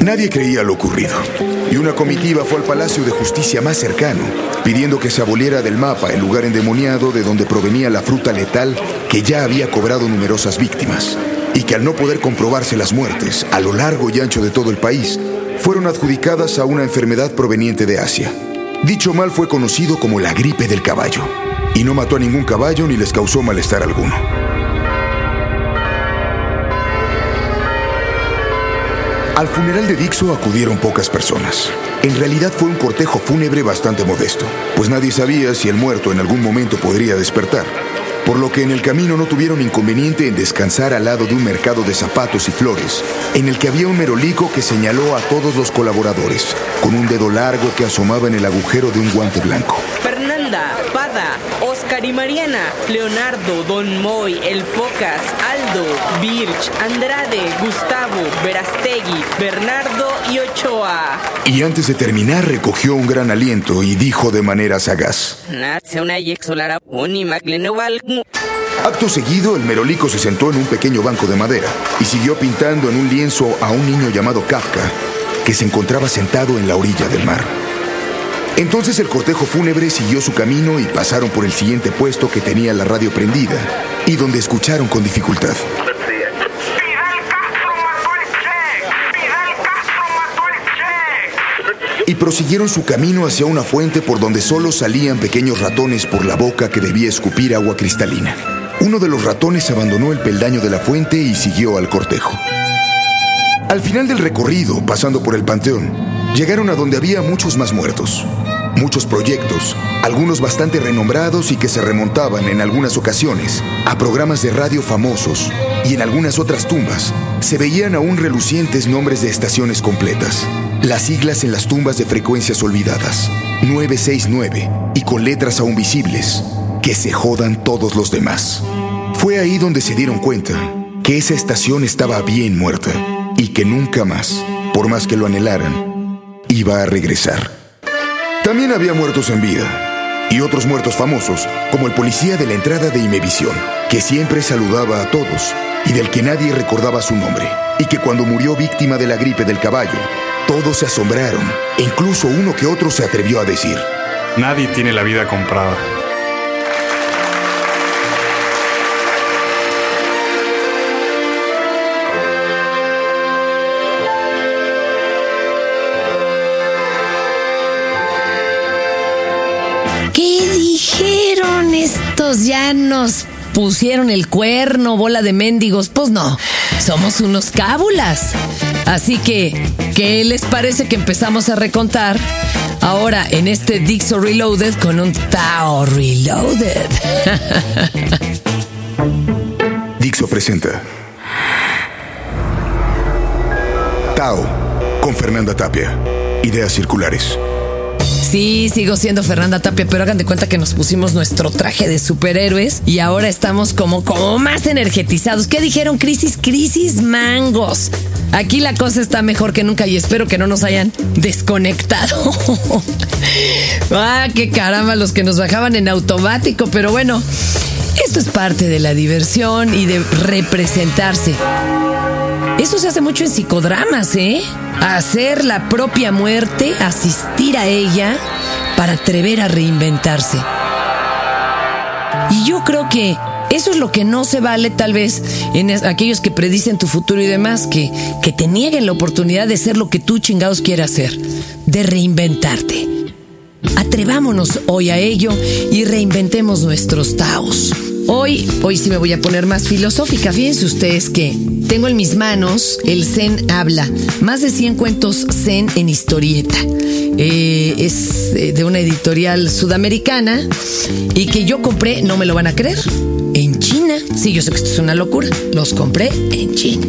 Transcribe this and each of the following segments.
Nadie creía lo ocurrido, y una comitiva fue al Palacio de Justicia más cercano, pidiendo que se aboliera del mapa el lugar endemoniado de donde provenía la fruta letal que ya había cobrado numerosas víctimas, y que al no poder comprobarse las muertes a lo largo y ancho de todo el país, fueron adjudicadas a una enfermedad proveniente de Asia. Dicho mal fue conocido como la gripe del caballo, y no mató a ningún caballo ni les causó malestar alguno. Al funeral de Dixo acudieron pocas personas. En realidad fue un cortejo fúnebre bastante modesto, pues nadie sabía si el muerto en algún momento podría despertar, por lo que en el camino no tuvieron inconveniente en descansar al lado de un mercado de zapatos y flores, en el que había un merolico que señaló a todos los colaboradores, con un dedo largo que asomaba en el agujero de un guante blanco. Fernanda, Pada, Oscar y Mariana, Leonardo, Don Moy, El Pocas, Aldo, Birch, Andrade, Gustavo, Verastegui, Bernardo y Ochoa. Y antes de terminar recogió un gran aliento y dijo de manera sagaz. Acto seguido, el merolico se sentó en un pequeño banco de madera y siguió pintando en un lienzo a un niño llamado Kafka, que se encontraba sentado en la orilla del mar. Entonces el cortejo fúnebre siguió su camino y pasaron por el siguiente puesto que tenía la radio prendida y donde escucharon con dificultad. Y prosiguieron su camino hacia una fuente por donde solo salían pequeños ratones por la boca que debía escupir agua cristalina. Uno de los ratones abandonó el peldaño de la fuente y siguió al cortejo. Al final del recorrido, pasando por el panteón, llegaron a donde había muchos más muertos. Muchos proyectos, algunos bastante renombrados y que se remontaban en algunas ocasiones a programas de radio famosos y en algunas otras tumbas se veían aún relucientes nombres de estaciones completas. Las siglas en las tumbas de frecuencias olvidadas, 969, y con letras aún visibles, que se jodan todos los demás. Fue ahí donde se dieron cuenta que esa estación estaba bien muerta y que nunca más, por más que lo anhelaran, iba a regresar. También había muertos en vida y otros muertos famosos, como el policía de la entrada de Imevisión, que siempre saludaba a todos y del que nadie recordaba su nombre, y que cuando murió víctima de la gripe del caballo, todos se asombraron, e incluso uno que otro se atrevió a decir, Nadie tiene la vida comprada. Nos pusieron el cuerno, bola de mendigos. Pues no, somos unos cábulas. Así que, ¿qué les parece que empezamos a recontar? Ahora en este Dixo Reloaded con un Tao Reloaded. Dixo presenta Tao con Fernanda Tapia. Ideas circulares. Sí, sigo siendo Fernanda Tapia, pero hagan de cuenta que nos pusimos nuestro traje de superhéroes y ahora estamos como, como más energetizados. ¿Qué dijeron? Crisis, crisis, mangos. Aquí la cosa está mejor que nunca y espero que no nos hayan desconectado. ah, qué caramba los que nos bajaban en automático, pero bueno, esto es parte de la diversión y de representarse. Eso se hace mucho en psicodramas, ¿eh? Hacer la propia muerte, asistir a ella para atrever a reinventarse. Y yo creo que eso es lo que no se vale tal vez en aquellos que predicen tu futuro y demás, que, que te nieguen la oportunidad de ser lo que tú chingados quieras ser, de reinventarte. Atrevámonos hoy a ello y reinventemos nuestros taos. Hoy, hoy sí me voy a poner más filosófica. Fíjense ustedes que tengo en mis manos el Zen Habla, más de 100 cuentos Zen en historieta. Eh, es eh, de una editorial sudamericana y que yo compré, no me lo van a creer, en China. Sí, yo sé que esto es una locura. Los compré en China.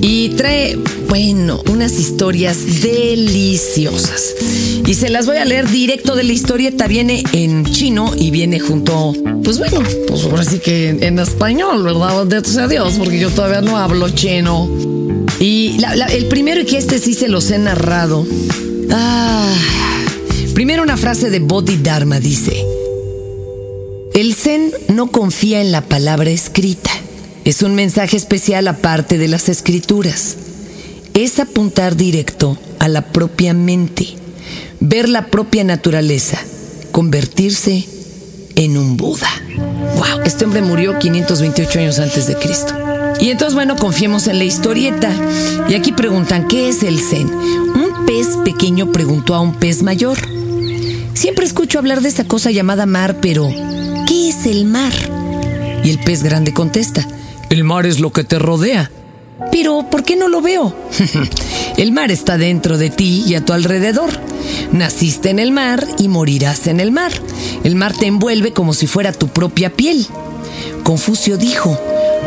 Y trae, bueno, unas historias deliciosas. Y se las voy a leer directo de la historieta. Viene en chino y viene junto, pues bueno, pues ahora sí que en, español, ¿verdad? De sea Dios, porque yo todavía no hablo chino. Y el primero que este sí se los he narrado. Ah, primero una frase de Bodhidharma dice: El Zen no confía en la palabra escrita. Es un mensaje especial aparte de las escrituras. es apuntar directo a la propia mente, ver la propia naturaleza, convertirse en un Buda. Wow, este hombre murió 528 años antes de Cristo. Y entonces, bueno, confiemos en la historieta. Y aquí preguntan, ¿qué es el Zen? Un pez pequeño preguntó a un pez mayor. Siempre escucho hablar de esa cosa llamada mar, pero ¿qué es el mar? Y el pez grande contesta, el mar es lo que te rodea. Pero, ¿por qué no lo veo? el mar está dentro de ti y a tu alrededor. Naciste en el mar y morirás en el mar. El mar te envuelve como si fuera tu propia piel. Confucio dijo,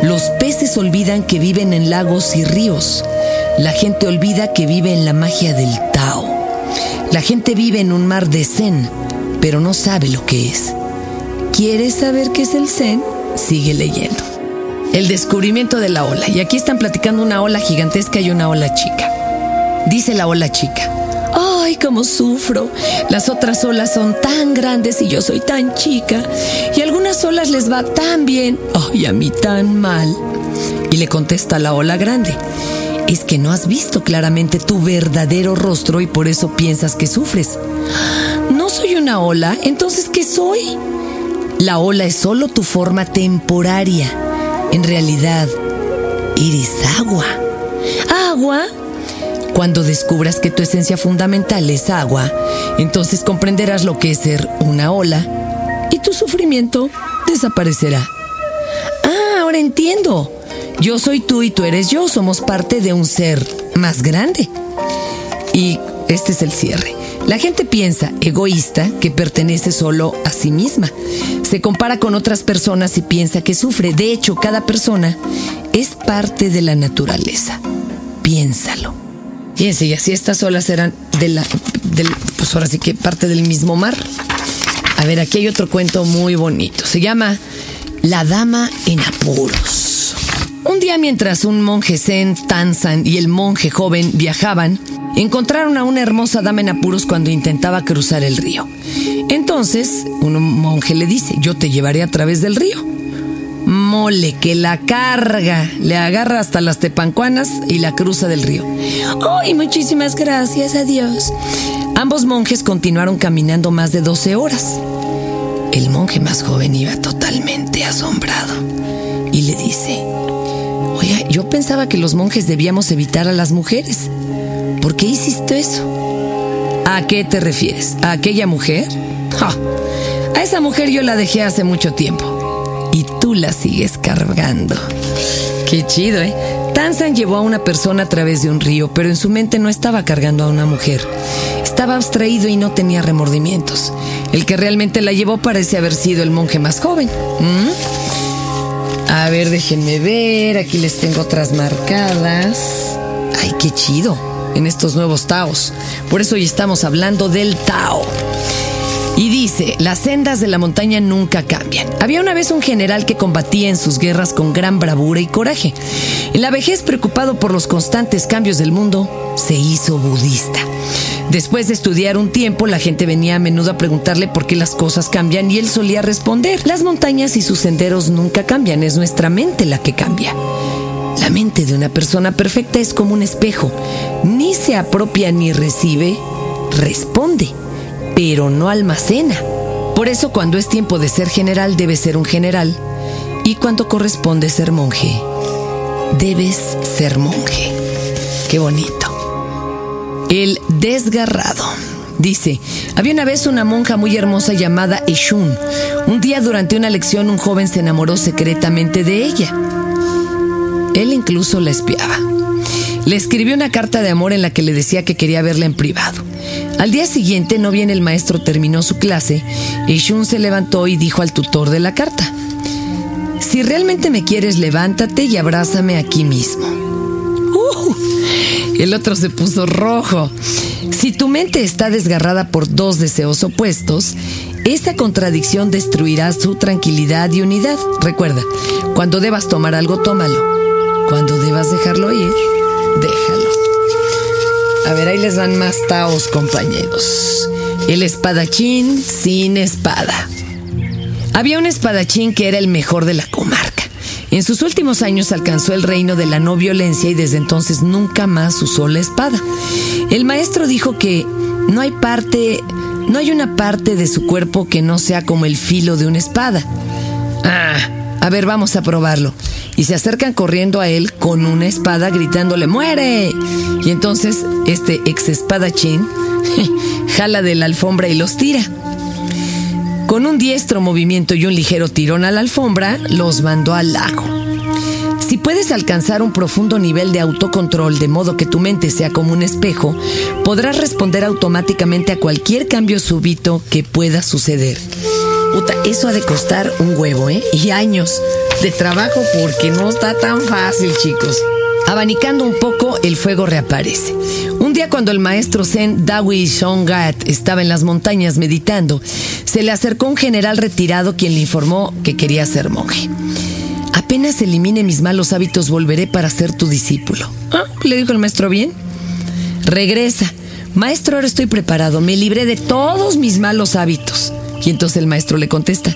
los peces olvidan que viven en lagos y ríos. La gente olvida que vive en la magia del Tao. La gente vive en un mar de Zen, pero no sabe lo que es. ¿Quieres saber qué es el Zen? Sigue leyendo. El descubrimiento de la ola. Y aquí están platicando una ola gigantesca y una ola chica. Dice la ola chica. ¡Ay, cómo sufro! Las otras olas son tan grandes y yo soy tan chica. Y a algunas olas les va tan bien. ¡Ay, a mí tan mal! Y le contesta la ola grande. Es que no has visto claramente tu verdadero rostro y por eso piensas que sufres. ¿No soy una ola? Entonces, ¿qué soy? La ola es solo tu forma temporaria. En realidad, eres agua. ¿Agua? Cuando descubras que tu esencia fundamental es agua, entonces comprenderás lo que es ser una ola y tu sufrimiento desaparecerá. Ah, ahora entiendo. Yo soy tú y tú eres yo, somos parte de un ser más grande. Y este es el cierre. La gente piensa, egoísta, que pertenece solo a sí misma. Se compara con otras personas y piensa que sufre. De hecho, cada persona es parte de la naturaleza. Piénsalo. Fíjense, y así estas olas eran de la, del, pues ahora sí que parte del mismo mar. A ver, aquí hay otro cuento muy bonito. Se llama La Dama en Apuros. Un día mientras un monje zen, Tanzan y el monje joven viajaban, encontraron a una hermosa dama en apuros cuando intentaba cruzar el río. Entonces, un monje le dice, yo te llevaré a través del río mole que la carga, le agarra hasta las tepancuanas y la cruza del río. ¡Ay, muchísimas gracias a Dios! Ambos monjes continuaron caminando más de 12 horas. El monje más joven iba totalmente asombrado y le dice, yo pensaba que los monjes debíamos evitar a las mujeres. ¿Por qué hiciste eso? ¿A qué te refieres? ¿A aquella mujer? A esa mujer yo la dejé hace mucho tiempo y tú la sigues cargando. Qué chido, ¿eh? Tanzan llevó a una persona a través de un río, pero en su mente no estaba cargando a una mujer. Estaba abstraído y no tenía remordimientos. El que realmente la llevó parece haber sido el monje más joven. ¿Mm? A ver, déjenme ver. Aquí les tengo otras marcadas. Ay, qué chido. En estos nuevos Taos. Por eso hoy estamos hablando del Tao. Y dice, las sendas de la montaña nunca cambian. Había una vez un general que combatía en sus guerras con gran bravura y coraje. En la vejez, preocupado por los constantes cambios del mundo, se hizo budista. Después de estudiar un tiempo, la gente venía a menudo a preguntarle por qué las cosas cambian y él solía responder, las montañas y sus senderos nunca cambian, es nuestra mente la que cambia. La mente de una persona perfecta es como un espejo, ni se apropia ni recibe, responde pero no almacena. Por eso cuando es tiempo de ser general debes ser un general y cuando corresponde ser monje, debes ser monje. Qué bonito. El desgarrado. Dice, había una vez una monja muy hermosa llamada Eshun. Un día durante una lección un joven se enamoró secretamente de ella. Él incluso la espiaba. Le escribió una carta de amor en la que le decía que quería verla en privado. Al día siguiente, no bien el maestro terminó su clase, Shun se levantó y dijo al tutor de la carta, Si realmente me quieres, levántate y abrázame aquí mismo. El otro se puso rojo. Si tu mente está desgarrada por dos deseos opuestos, esa contradicción destruirá su tranquilidad y unidad. Recuerda, cuando debas tomar algo, tómalo. Cuando debas dejarlo ir, déjalo. A ver, ahí les van más taos, compañeros. El espadachín sin espada. Había un espadachín que era el mejor de la comarca. En sus últimos años alcanzó el reino de la no violencia y desde entonces nunca más usó la espada. El maestro dijo que no hay parte, no hay una parte de su cuerpo que no sea como el filo de una espada. Ah, a ver, vamos a probarlo. Y se acercan corriendo a él con una espada gritándole ¡Muere! Y entonces este ex espadachín jala de la alfombra y los tira. Con un diestro movimiento y un ligero tirón a la alfombra, los mandó al lago. Si puedes alcanzar un profundo nivel de autocontrol de modo que tu mente sea como un espejo, podrás responder automáticamente a cualquier cambio súbito que pueda suceder. Puta, eso ha de costar un huevo, ¿eh? Y años de trabajo porque no está tan fácil, chicos. Abanicando un poco, el fuego reaparece. Cuando el maestro Zen Dawi Shongat estaba en las montañas meditando, se le acercó un general retirado quien le informó que quería ser monje. Apenas elimine mis malos hábitos volveré para ser tu discípulo. ¿Ah? Le dijo el maestro bien. Regresa. Maestro, ahora estoy preparado. Me libré de todos mis malos hábitos. Y entonces el maestro le contesta,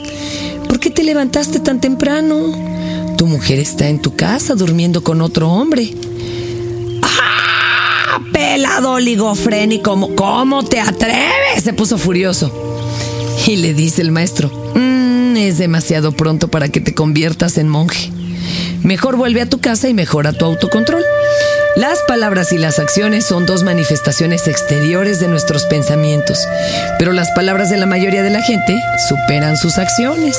¿por qué te levantaste tan temprano? Tu mujer está en tu casa durmiendo con otro hombre. Pelado oligofrénico, ¿cómo te atreves? Se puso furioso. Y le dice el maestro, mm, es demasiado pronto para que te conviertas en monje. Mejor vuelve a tu casa y mejora tu autocontrol. Las palabras y las acciones son dos manifestaciones exteriores de nuestros pensamientos, pero las palabras de la mayoría de la gente superan sus acciones.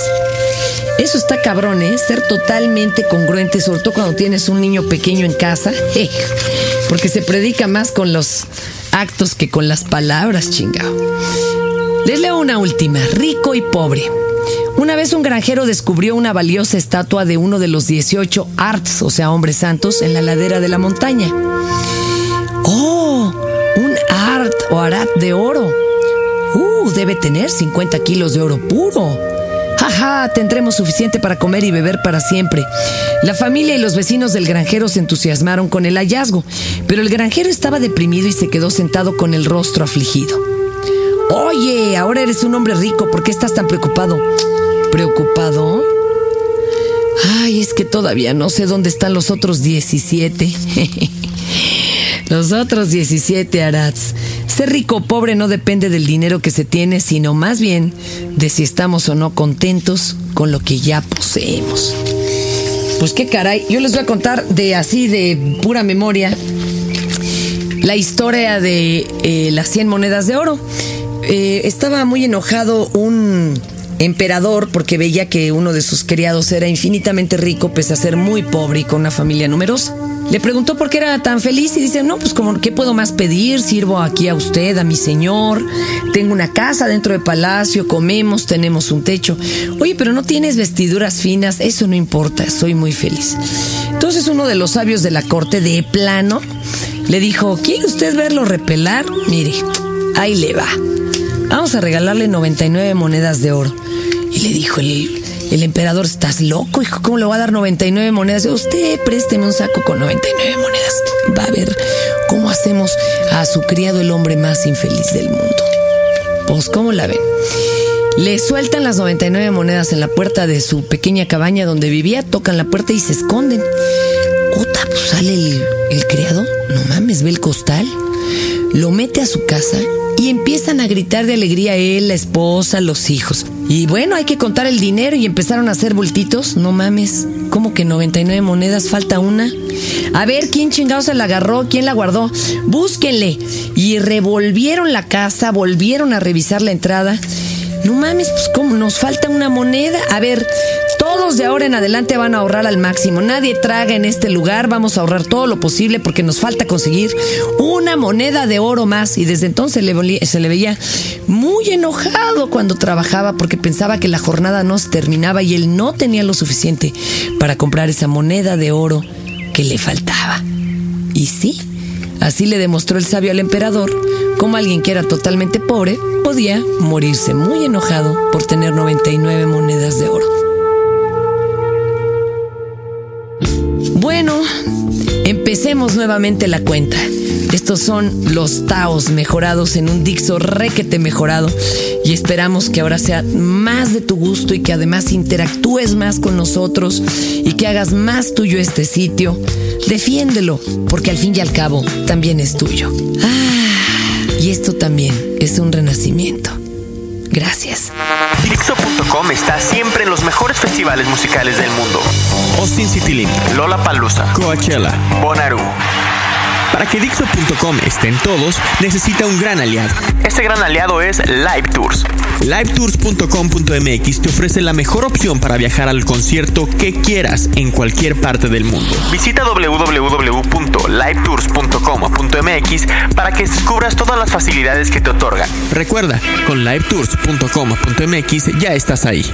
Eso está cabrón, ¿eh? Ser totalmente congruente, sobre todo cuando tienes un niño pequeño en casa, porque se predica más con los actos que con las palabras, chingado. Les leo una última, rico y pobre. Una vez un granjero descubrió una valiosa estatua de uno de los 18 arts, o sea, hombres santos, en la ladera de la montaña. ¡Oh! Un art o arat de oro. ¡Uh! Debe tener 50 kilos de oro puro. ¡Jaja! Tendremos suficiente para comer y beber para siempre. La familia y los vecinos del granjero se entusiasmaron con el hallazgo, pero el granjero estaba deprimido y se quedó sentado con el rostro afligido. Oye, ahora eres un hombre rico, ¿por qué estás tan preocupado? ¿Preocupado? Ay, es que todavía no sé dónde están los otros 17. los otros 17 Arats. Ser rico o pobre no depende del dinero que se tiene, sino más bien de si estamos o no contentos con lo que ya poseemos. Pues qué caray, yo les voy a contar de así de pura memoria la historia de eh, las 100 monedas de oro. Eh, estaba muy enojado un emperador porque veía que uno de sus criados era infinitamente rico pese a ser muy pobre y con una familia numerosa. Le preguntó por qué era tan feliz y dice, no, pues como, ¿qué puedo más pedir? Sirvo aquí a usted, a mi señor, tengo una casa dentro del palacio, comemos, tenemos un techo. Oye, pero no tienes vestiduras finas, eso no importa, soy muy feliz. Entonces uno de los sabios de la corte de plano le dijo, ¿quiere usted verlo repelar? Mire, ahí le va. Vamos a regalarle 99 monedas de oro. Y le dijo el, el emperador, ¿estás loco, hijo? ¿Cómo le va a dar 99 monedas? Usted présteme un saco con 99 monedas. Va a ver cómo hacemos a su criado el hombre más infeliz del mundo. Pues, ¿cómo la ven? Le sueltan las 99 monedas en la puerta de su pequeña cabaña donde vivía, tocan la puerta y se esconden. Ota, pues sale el, el criado, no mames, ve el costal, lo mete a su casa y empiezan a gritar de alegría él, la esposa, los hijos. Y bueno, hay que contar el dinero y empezaron a hacer bultitos. No mames, ¿cómo que 99 monedas? Falta una. A ver, ¿quién chingado se la agarró? ¿Quién la guardó? Búsquenle. Y revolvieron la casa, volvieron a revisar la entrada. No mames, pues ¿cómo? Nos falta una moneda. A ver, todos de ahora en adelante van a ahorrar al máximo. Nadie traga en este lugar. Vamos a ahorrar todo lo posible porque nos falta conseguir una moneda de oro más. Y desde entonces se le veía muy enojado cuando trabajaba porque pensaba que la jornada no se terminaba y él no tenía lo suficiente para comprar esa moneda de oro que le faltaba. Y sí, así le demostró el sabio al emperador cómo alguien que era totalmente pobre podía morirse muy enojado por tener 99 monedas de oro. Bueno, empecemos nuevamente la cuenta. Estos son los Taos mejorados en un Dixo requete mejorado y esperamos que ahora sea más de tu gusto y que además interactúes más con nosotros y que hagas más tuyo este sitio. Defiéndelo, porque al fin y al cabo también es tuyo. Ah, y esto también es un renacimiento. Gracias. Dixo.com está siempre en los mejores festivales musicales del mundo. Austin City Lola Palusa, Coachella, Bonnaroo. Para que Dixo.com esté en todos, necesita un gran aliado. Este gran aliado es Live Tours. LiveTours.com.mx te ofrece la mejor opción para viajar al concierto que quieras en cualquier parte del mundo. Visita www.livetours.com.mx para que descubras todas las facilidades que te otorgan. Recuerda, con LiveTours.com.mx ya estás ahí.